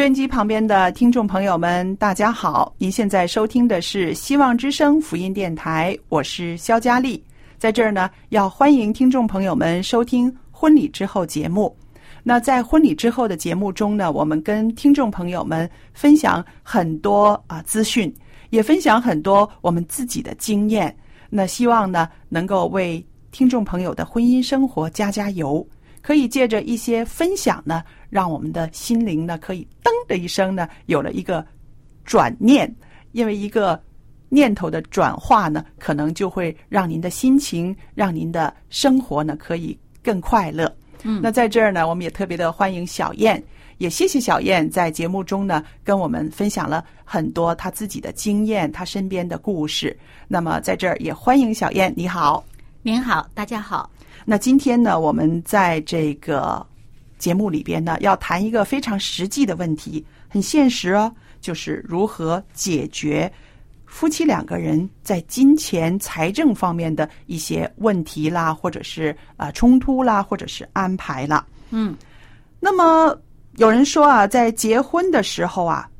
收音机旁边的听众朋友们，大家好！您现在收听的是希望之声福音电台，我是肖佳丽。在这儿呢，要欢迎听众朋友们收听婚礼之后节目。那在婚礼之后的节目中呢，我们跟听众朋友们分享很多啊资讯，也分享很多我们自己的经验。那希望呢，能够为听众朋友的婚姻生活加加油。可以借着一些分享呢，让我们的心灵呢，可以噔的一声呢，有了一个转念，因为一个念头的转化呢，可能就会让您的心情，让您的生活呢，可以更快乐。嗯那在这儿呢，我们也特别的欢迎小燕，也谢谢小燕在节目中呢，跟我们分享了很多她自己的经验，她身边的故事。那么在这儿也欢迎小燕，你好。您好，大家好。那今天呢，我们在这个节目里边呢，要谈一个非常实际的问题，很现实哦，就是如何解决夫妻两个人在金钱、财政方面的一些问题啦，或者是啊、冲突啦，或者是安排啦。嗯，那么有人说啊，在结婚的时候啊，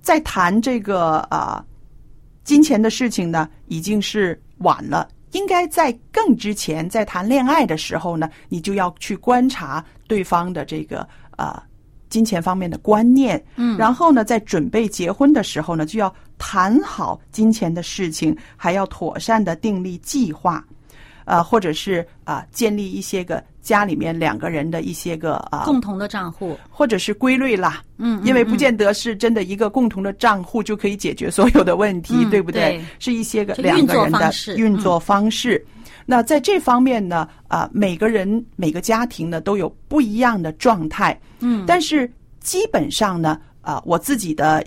在谈这个啊、金钱的事情呢，已经是晚了。应该在更之前，在谈恋爱的时候呢，你就要去观察对方的这个呃金钱方面的观念，嗯。然后呢，在准备结婚的时候呢，就要谈好金钱的事情，还要妥善的订立计划，呃，或者是啊、建立一些个家里面两个人的一些个啊、共同的账户，或者是规律啦，嗯，因为不嗯见得是真的一个共同的账户就可以解决所有的问题，嗯对不对？对是一些个两个人的运作方式。那在这方面呢，啊、每个人每个家庭呢都有不一样的状态，嗯，但是基本上呢，啊、我自己的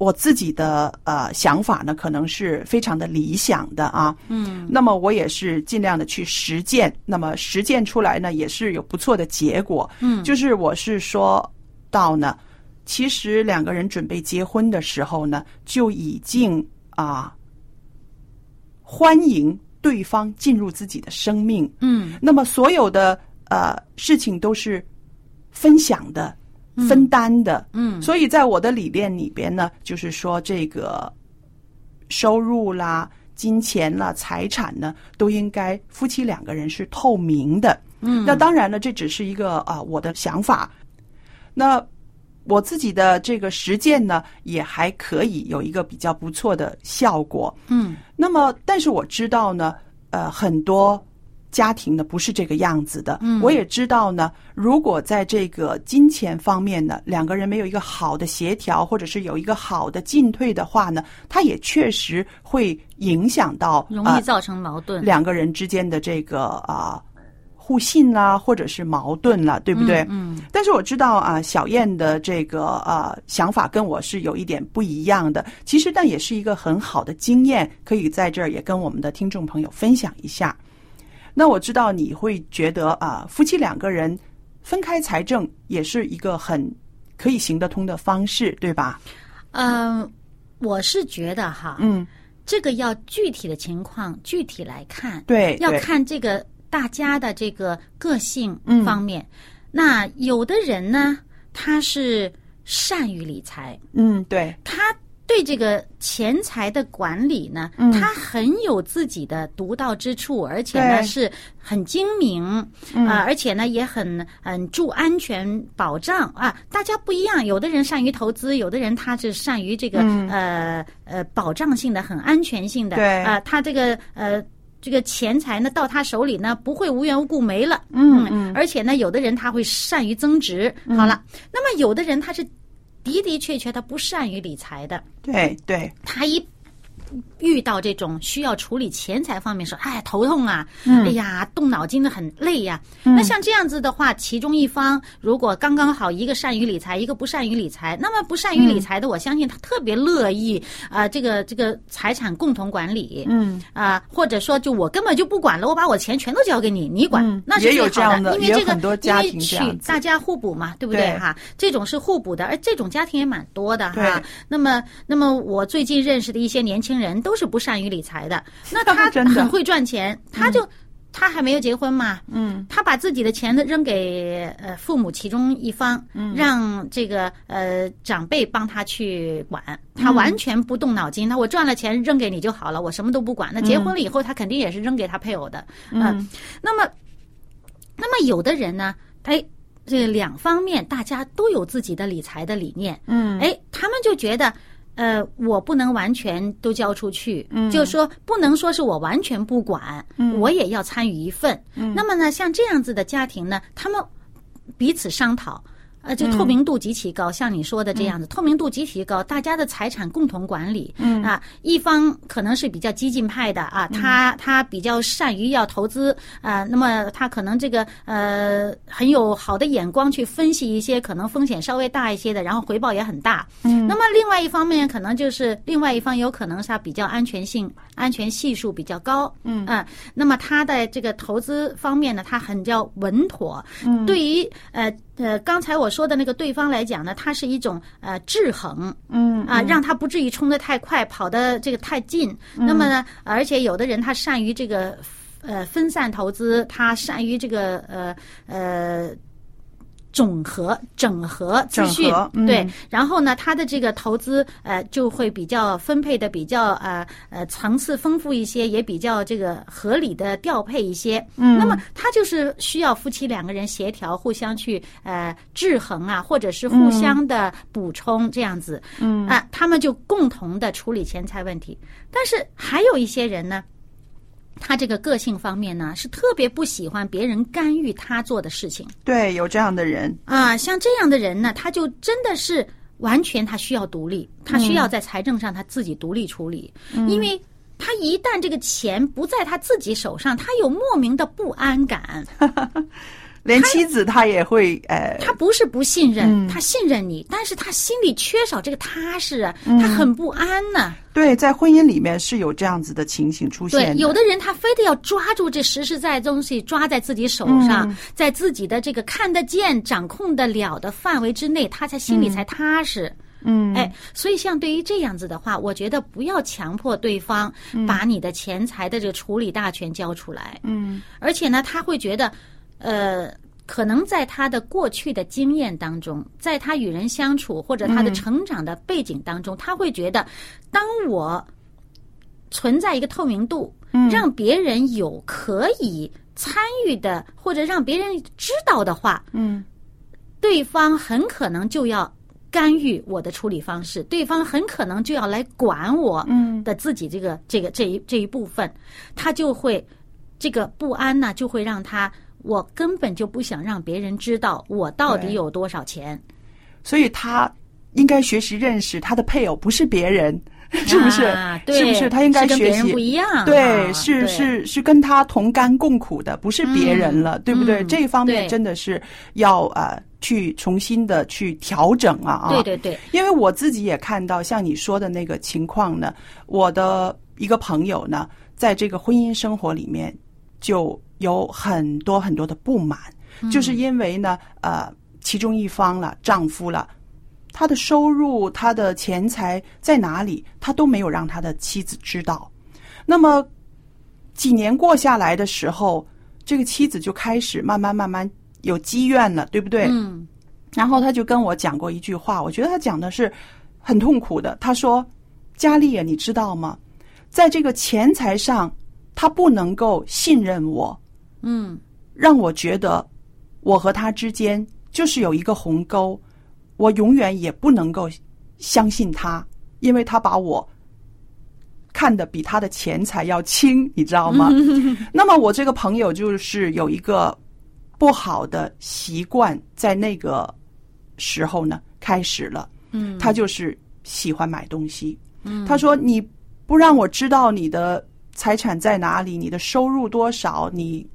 我自己的呃想法呢，可能是非常的理想的啊。嗯那么我也是尽量的去实践，那么实践出来呢，也是有不错的结果。嗯就是我是说到呢，其实两个人准备结婚的时候呢，就已经啊欢迎对方进入自己的生命。嗯那么所有的呃事情都是分享的、分担的。嗯所以在我的理念里边呢，就是说这个收入啦、金钱啦、财产呢，都应该夫妻两个人是透明的。嗯，那当然了，这只是一个啊、我的想法。那我自己的这个实践呢，也还可以有一个比较不错的效果。嗯那么，但是我知道呢，呃，很多家庭呢不是这个样子的。嗯我也知道呢，如果在这个金钱方面呢，两个人没有一个好的协调，或者是有一个好的进退的话呢，它也确实会影响到呃容易造成矛盾，两个人之间的这个啊、互信啦，或者是矛盾啦，对不对？嗯但是我知道啊，小燕的这个呃想法跟我是有一点不一样的。其实，但也是一个很好的经验，可以在这儿也跟我们的听众朋友分享一下。那我知道你会觉得啊，夫妻两个人分开财政也是一个很可以行得通的方式，对吧？嗯、我是觉得哈，嗯，这个要具体的情况具体来看，对，要看这个大家的这个个性嗯方面。那有的人呢，他是善于理财，嗯，对，他对这个钱财的管理呢，嗯他很有自己的独到之处，而且呢是很精明啊、嗯而且呢也很很注安全保障啊。大家不一样，有的人善于投资，有的人他是善于这个、呃呃保障性的、很安全性的，嗯对啊、他这个呃。这个钱财呢，到他手里呢，不会无缘无故没了。嗯嗯而且呢，有的人他会善于增值。好了，那么有的人他是的的确确他不善于理财的，对对，他一遇到这种需要处理钱财方面说，哎，头痛啊，嗯。哎呀，动脑筋的很累呀、那像这样子的话，其中一方如果刚刚好一个善于理财，一个不善于理财，那么不善于理财的，我相信他特别乐意啊、这个这个财产共同管理，嗯。啊、或者说就我根本就不管了，我把我钱全都交给你，你管，嗯那是最好这样的因为这个很多家庭因为这样子。取大家互补嘛，对不对？对。哈？这种是互补的，而这种家庭也蛮多的对。哈。那么，那么我最近认识的一些年轻人都是不善于理财的，那他很会赚钱，他就。他还没有结婚嘛，嗯，他把自己的钱呢扔给呃父母其中一方，嗯让这个呃长辈帮他去管，嗯他完全不动脑筋。那我赚了钱扔给你就好了，我什么都不管。那结婚了以后，他肯定也是扔给他配偶的，嗯。那么，那么有的人呢，哎，这两方面大家都有自己的理财的理念，嗯，哎，他们就觉得。呃，我不能完全都交出去，嗯就是说不能说是我完全不管，我也要参与一份。嗯那么呢，像这样子的家庭呢，他们彼此商讨。呃，这嗯透明度极其高，像你说的这样子，透明度极其高，大家的财产共同管理，嗯啊，一方可能是比较激进派的啊，嗯他他比较善于要投资啊，那么他可能这个呃很有好的眼光去分析一些可能风险稍微大一些的，然后回报也很大。嗯，那么另外一方面，可能就是另外一方有可能是他比较安全性、安全系数比较高。嗯啊，那么他的这个投资方面呢，他很叫稳妥。嗯，对于呃呃刚才我说的那个对方来讲呢，它是一种呃制衡。嗯啊，让他不至于冲得太快，跑得这个太近。那么呢，而且有的人他善于这个呃分散投资，他善于这个呃呃。总和、整合资讯，嗯对，然后呢，他的这个投资呃就会比较分配的比较呃呃层次丰富一些，也比较这个合理的调配一些。嗯，那么他就是需要夫妻两个人协调，互相去呃制衡啊，或者是互相的补充这样子。嗯啊，他们就共同的处理钱财问题。但是还有一些人呢。他这个个性方面呢，是特别不喜欢别人干预他做的事情对，有这样的人，啊。像这样的人呢，他就真的是完全他需要独立，他需要在财政上他自己独立处理，因为他一旦这个钱不在他自己手上，他有莫名的不安感。连妻子他也会呃，他不是不信任，嗯。他信任你，但是他心里缺少这个踏实啊，嗯。他很不安呢、对，在婚姻里面是有这样子的情形出现对，有的人他非得要抓住这实实在在的东西，抓在自己手上，在自己的这个看得见、掌控得了的范围之内，他才心里才踏实。嗯，哎，所以像对于这样子的话，我觉得不要强迫对方把你的钱财的这个处理大权交出来。嗯，而且呢，他会觉得，呃，可能在他的过去的经验当中，在他与人相处或者他的成长的背景当中，他会觉得，当我存在一个透明度，让别人有可以参与的，或者让别人知道的话，嗯，对方很可能就要干预我的处理方式，对方很可能就要来管我的自己这个、这个这一这一部分，他就会这个不安呢，就会让他我根本就不想让别人知道我到底有多少钱，所以他应该学习认识他的配偶不是别人，是不是？啊、对是不是？他应该是跟别学习人不一样，对，啊是对是是跟他同甘共苦的，不是别人了，对不对？嗯这一方面真的是要呃去重新的去调整啊啊！对对对，因为我自己也看到像你说的那个情况呢，我的一个朋友呢，在这个婚姻生活里面就有很多很多的不满，嗯就是因为呢，呃，其中一方了，丈夫了，他的收入、他的钱财在哪里，他都没有让他的妻子知道。那么几年过下来的时候，这个妻子就开始慢慢慢慢有积怨了，对不对？嗯然后他就跟我讲过一句话，我觉得他讲的是很痛苦的。他说：“佳丽啊，你知道吗？在这个钱财上，他不能够信任我，嗯让我觉得我和他之间就是有一个鸿沟，我永远也不能够相信他，因为他把我看得比他的钱财要轻，你知道吗？那么我这个朋友就是有一个不好的习惯，在那个时候呢开始了，嗯，他就是喜欢买东西。嗯他说：“你不让我知道你的财产在哪里，你的收入多少，你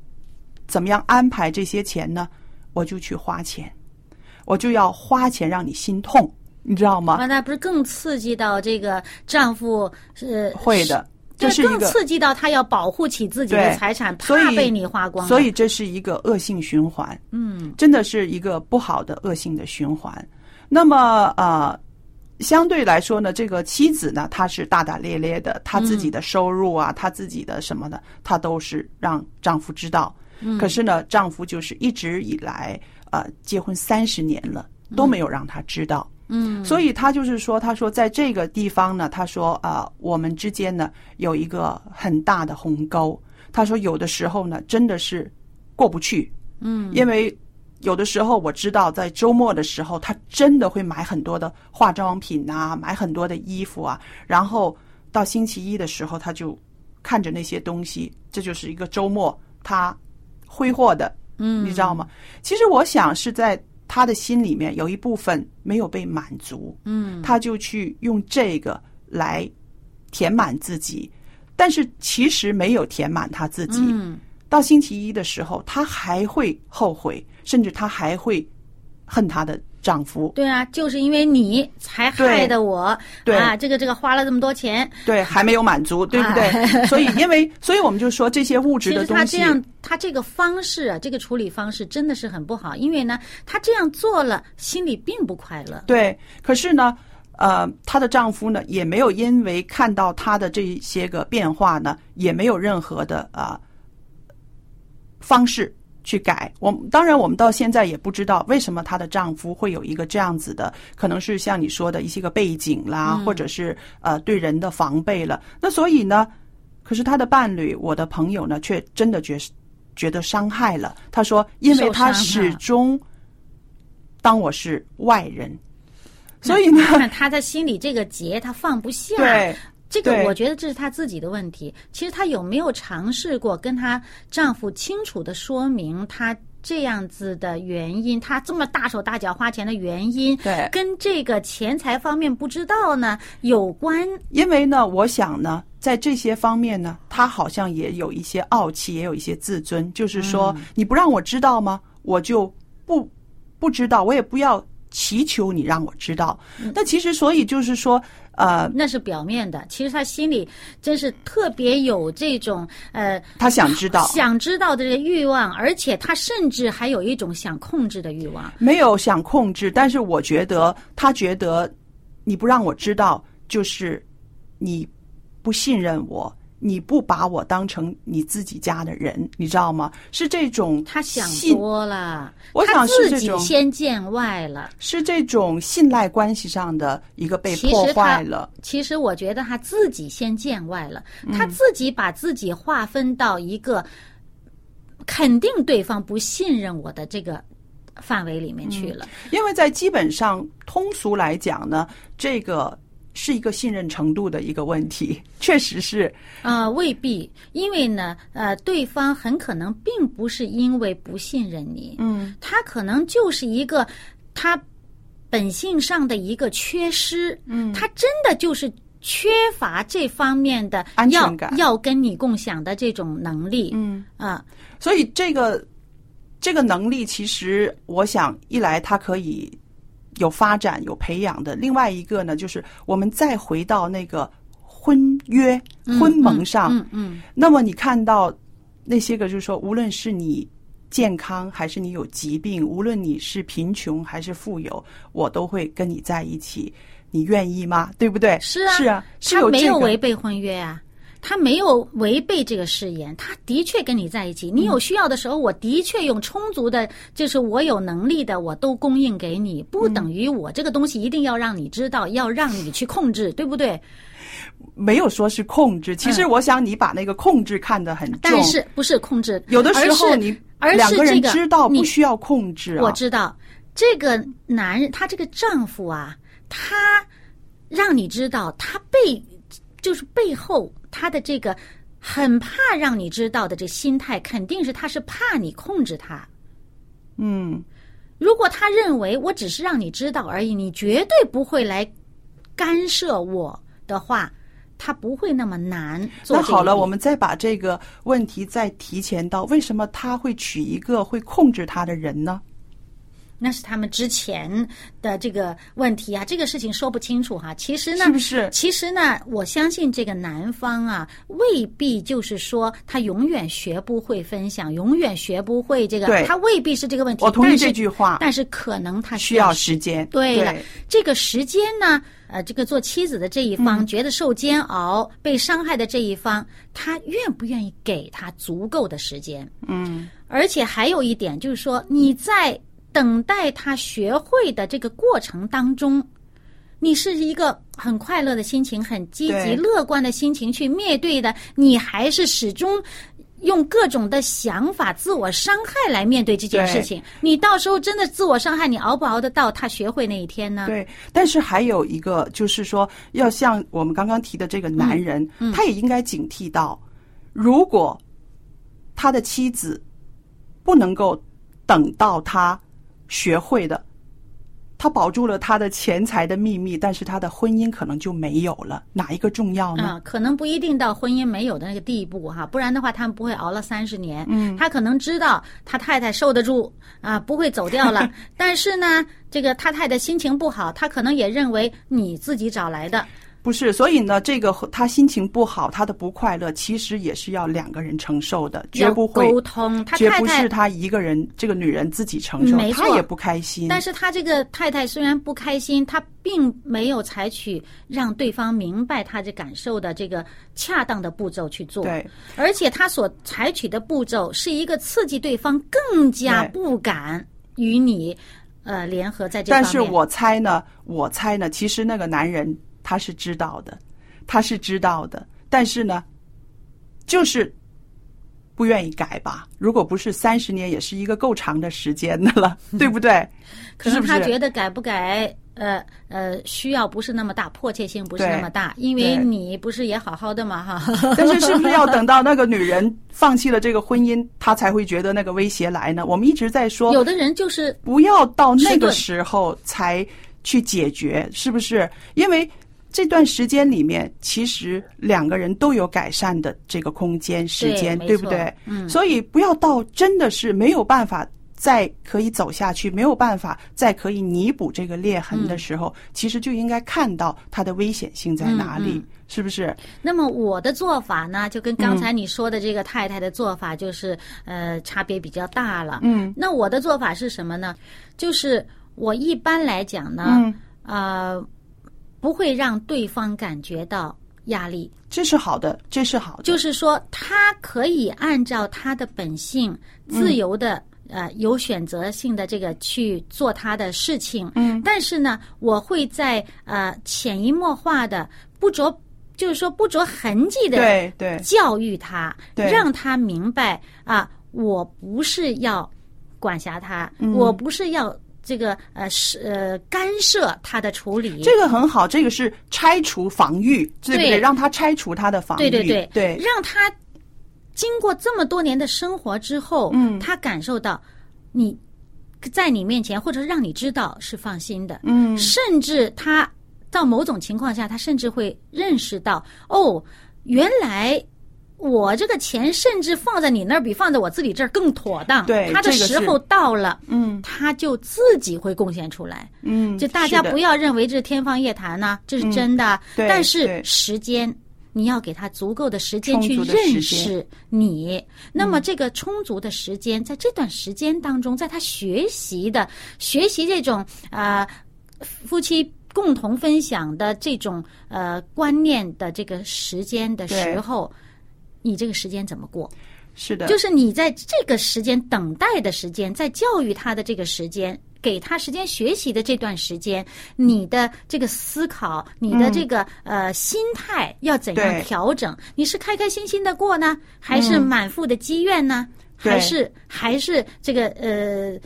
怎么样安排这些钱呢？我就去花钱，我就要花钱让你心痛，你知道吗？完，那不是更刺激到这个丈夫是会的，这是更刺激到他要保护起自己的财产，怕被你花光了。所以这是一个恶性循环。嗯真的是一个不好的恶性的循环。那么呃，相对来说呢，这个妻子呢，她是大大咧咧的，她自己的收入啊，她自己的什么的，她都是让丈夫知道。可是呢，丈夫就是一直以来呃，结婚三十年了，都没有让她知道。嗯，所以他就是说，他说在这个地方呢，他说啊、我们之间呢有一个很大的鸿沟。他说有的时候呢，真的是过不去。嗯，因为有的时候我知道，在周末的时候，他真的会买很多的化妆品啊，买很多的衣服啊，然后到星期一的时候，他就看着那些东西，这就是一个周末他挥霍的，嗯，你知道吗？其实我想是在他的心里面有一部分没有被满足，嗯他就去用这个来填满自己，但是其实没有填满他自己。嗯到星期一的时候，他还会后悔，甚至她还会恨她的丈夫。对啊，就是因为你才害的我对啊，这个这个花了这么多钱。对，还没有满足，对不对？所以，因为，所以我们就说这些物质的东西，他这样，他这个方式啊，这个处理方式真的是很不好，因为呢，他这样做了，心里并不快乐。对。可是呢，呃，她的丈夫呢，也没有因为看到她的这些个变化呢，也没有任何的啊、方式去改。我当然，我们到现在也不知道为什么她的丈夫会有一个这样子的，可能是像你说的一些个背景啦，或者是呃对人的防备了。那所以呢，可是她的伴侣，我的朋友呢，却真的觉觉得伤害了。他说，因为他始终当我是外人，所以呢，看他的心里这个结，他放不下。对。这个我觉得这是她自己的问题。其实她有没有尝试过跟她丈夫清楚的说明她这样子的原因？她这么大手大脚花钱的原因，对跟这个钱财方面不知道呢有关。因为呢，我想呢，在这些方面呢，他好像也有一些傲气，也有一些自尊，就是说，你不让我知道吗？我就不不知道，我也不要祈求你让我知道。那其实，所以就是说，呃，那是表面的，其实他心里真是特别有这种呃他想知道，想知道的这个欲望，而且他甚至还有一种想控制的欲望。没有想控制，但是我觉得他觉得你不让我知道，就是你不信任我，你不把我当成你自己家的人，你知道吗？是这种他想信多了，我想是这种自己先见外了。是这种信赖关系上的一个被破坏了。其实我觉得他自己先见外了，嗯他自己把自己划分到一个肯定对方不信任我的这个范围里面去了。因为在基本上通俗来讲呢，这个是一个信任程度的一个问题，确实是。啊、未必，因为呢，呃，对方很可能并不是因为不信任你，嗯，他可能就是一个他本性上的一个缺失，嗯，他真的就是缺乏这方面的要安全感。要跟你共享的这种能力，嗯。啊，所以这个这个能力，其实我想一来他可以有发展、有培养的；另外一个呢，就是我们再回到那个婚约、婚盟上，嗯嗯那么你看到那些个，就是说，无论是你健康还是你有疾病，无论你是贫穷还是富有，我都会跟你在一起。你愿意吗？对不对？是啊，是啊，是他没有有这个违背婚约啊，他没有违背这个誓言，他的确跟你在一起。你有需要的时候，我的确用充足的，就是我有能力的，我都供应给你，不等于我这个东西一定要让你知道，要让你去控制，对不对？没有说是控制。其实我想你把那个控制看得很重，嗯但是不是控制？有的时候你而是两个人这个知道你不需要控制啊。我知道这个男人，他这个丈夫啊，他让你知道他背就是背后他的这个很怕让你知道的这心态，肯定是他是怕你控制他。嗯，如果他认为我只是让你知道而已，你绝对不会来干涉我的话，他不会那么难那好了，我们再把这个问题再提前到，为什么他会娶一个会控制他的人呢？那是他们之前的这个问题啊，这个事情说不清楚哈。其实呢，是不是其实呢，我相信这个男方啊，未必就是说他永远学不会分享，永远学不会这个对，他未必是这个问题。我同意这句话但是可能他需要时时间。对了对，这个时间呢，呃，这个做妻子的这一方、嗯觉得受煎熬、被伤害的这一方，他愿不愿意给他足够的时间？嗯，而且还有一点就是说，你在等待他学会的这个过程当中，你是一个很快乐的心情、很积极、乐观的心情去面对的，你还是始终。用各种的想法、自我伤害来面对这件事情，你到时候真的自我伤害，你熬不熬得到他学会那一天呢？对。但是还有一个，就是说，要像我们刚刚提的这个男人，嗯他也应该警惕到，如果他的妻子不能够等到他学会的，他保住了他的钱财的秘密，但是他的婚姻可能就没有了。哪一个重要呢？啊，可能不一定到婚姻没有的那个地步哈，不然的话他们不会熬了三十年。嗯，他可能知道他太太受得住啊，不会走掉了。但是呢，这个他太太心情不好，他可能也认为你自己找来的。不是，所以呢，这个他心情不好，他的不快乐，其实也是要两个人承受的，绝不会沟通。他绝不是他一个人，这个女人自己承受没，错她也不开心。但是他这个太太虽然不开心，他并没有采取让对方明白他这感受的这个恰当的步骤去做。对，而且他所采取的步骤是一个刺激对方更加不敢与你呃联合在这。但是我猜呢，我猜呢，其实那个男人他是知道的，他是知道的，但是呢，就是不愿意改吧。如果不是三十年，也是一个够长的时间的了，对不对？可是他觉得改不改，呃呃，需要不是那么大，迫切性不是那么大，因为你不是也好好的嘛哈。但是是不是要等到那个女人放弃了这个婚姻，她才会觉得那个威胁来呢？我们一直在说，有的人就是不要到那个时候才去解决，是不是？因为这段时间里面，其实两个人都有改善的这个空间、时间，对不对？嗯所以不要到真的是没有办法再可以走下去，没有办法再可以弥补这个裂痕的时候，其实就应该看到它的危险性在哪里，嗯嗯是不是？那么我的做法呢，就跟刚才你说的这个太太的做法就是、呃差别比较大了。嗯，那我的做法是什么呢？就是我一般来讲呢，嗯呃，不会让对方感觉到压力，这是好的，这是好的，就是说他可以按照他的本性，自由的。呃，有选择性的这个去做他的事情，嗯，但是呢，我会在呃潜移默化的不着，就是说不着痕迹的对对。教育他，对。让他明白啊，我不是要管辖他，嗯。我不是要这个呃是呃干涉他的处理。这个很好，这个是拆除防御，对不对？对让他拆除他的防御，对对对对让他经过这么多年的生活之后，嗯他感受到你在你面前，或者让你知道是放心的，嗯甚至他到某种情况下，他甚至会认识到，哦，原来。我这个钱甚至放在你那儿比放在我自己这儿更妥当。对他的时候到了，嗯他就自己会贡献出来。嗯，就大家不要认为这是天方夜谭呐、这是真的。对但是时间你要给他足够的时间去认识你。那么这个充足的时间，在这段时间当中，在他学习的学习这种呃夫妻共同分享的这种呃观念的这个时间的时候，你这个时间怎么过？是的，就是你在这个时间等待的时间，在教育他的这个时间，给他时间学习的这段时间，你的这个思考，你的这个、呃心态要怎样调整？你是开开心心的过呢，还是满腹的积怨呢？对还是还是这个呃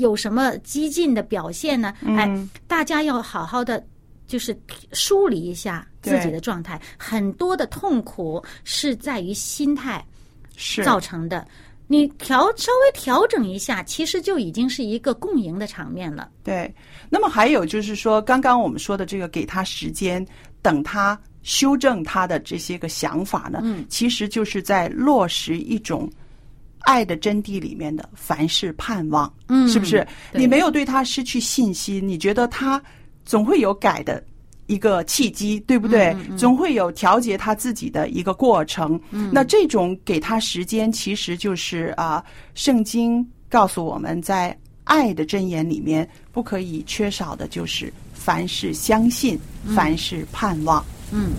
有什么激进的表现呢？哎，大家要好好的就是梳理一下自己的状态。很多的痛苦是在于心态。是造成的。你调稍微调整一下，其实就已经是一个共赢的场面了。对，那么还有就是说，刚刚我们说的这个，给他时间，等他修正他的这些个想法呢，嗯其实就是在落实一种爱的真谛里面的凡事盼望，嗯是不是？你没有对他失去信心，你觉得他总会有改的。一个契机，对不对？总会有调节他自己的一个过程。那这种给他时间，其实就是啊，圣经告诉我们在爱的箴言里面不可以缺少的就是凡事相信，凡事盼望。嗯，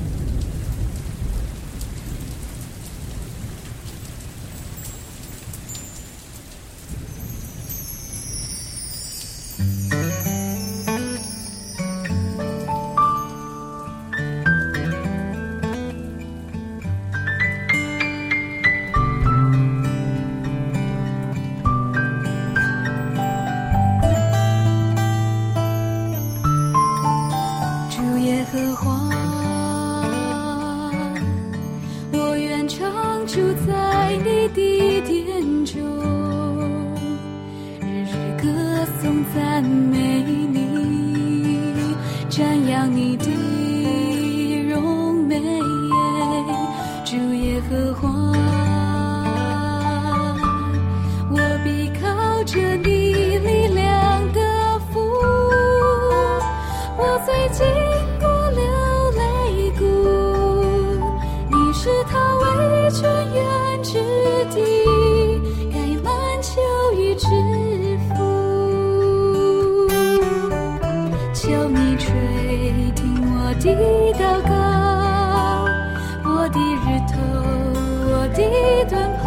祷告，我的日头，我的盾牌，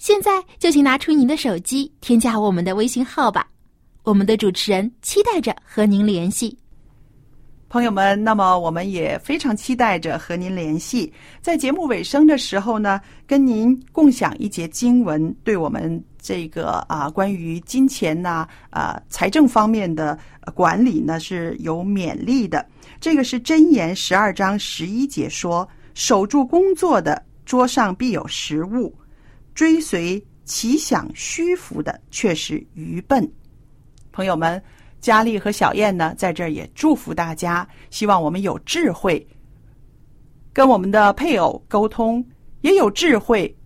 现在就请拿出您的手机，添加我们的微信号吧。我们的主持人期待着和您联系。朋友们，那么我们也非常期待着和您联系。在节目尾声的时候呢，跟您共享一节经文，对我们这个啊关于金钱呐啊财政方面的管理呢是有勉励的。这个是箴言十二章十一节说：“守住工作的，桌上必有食物；追随其想虚浮的，却是愚笨。”朋友们，佳丽和小燕呢，在这儿也祝福大家，希望我们有智慧，跟我们的配偶沟通，也有智慧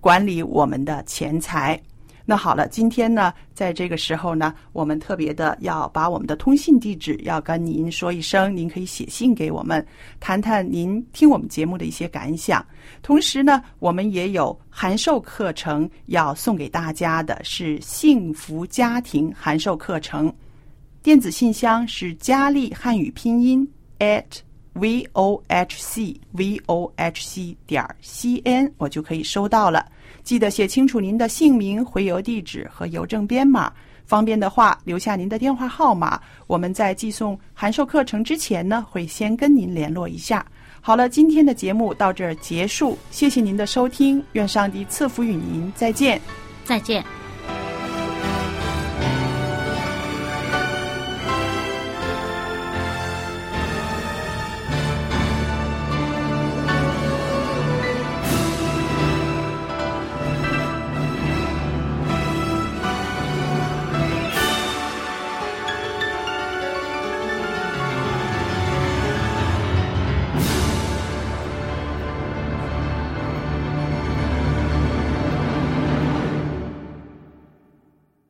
管理我们的钱财。那好了，今天呢，在这个时候呢，我们特别的要把我们的通信地址要跟您说一声，您可以写信给我们，谈谈您听我们节目的一些感想。同时呢，我们也有函授课程要送给大家的，是幸福家庭函授课程。电子信箱是佳丽汉语拼音 at v o h c v o h c 点 c n，我就可以收到了。记得写清楚您的姓名、回邮地址和邮政编码。方便的话，留下您的电话号码。我们在寄送函授课程之前呢，会先跟您联络一下。好了，今天的节目到这儿结束，谢谢您的收听，愿上帝赐福与您，再见。再见。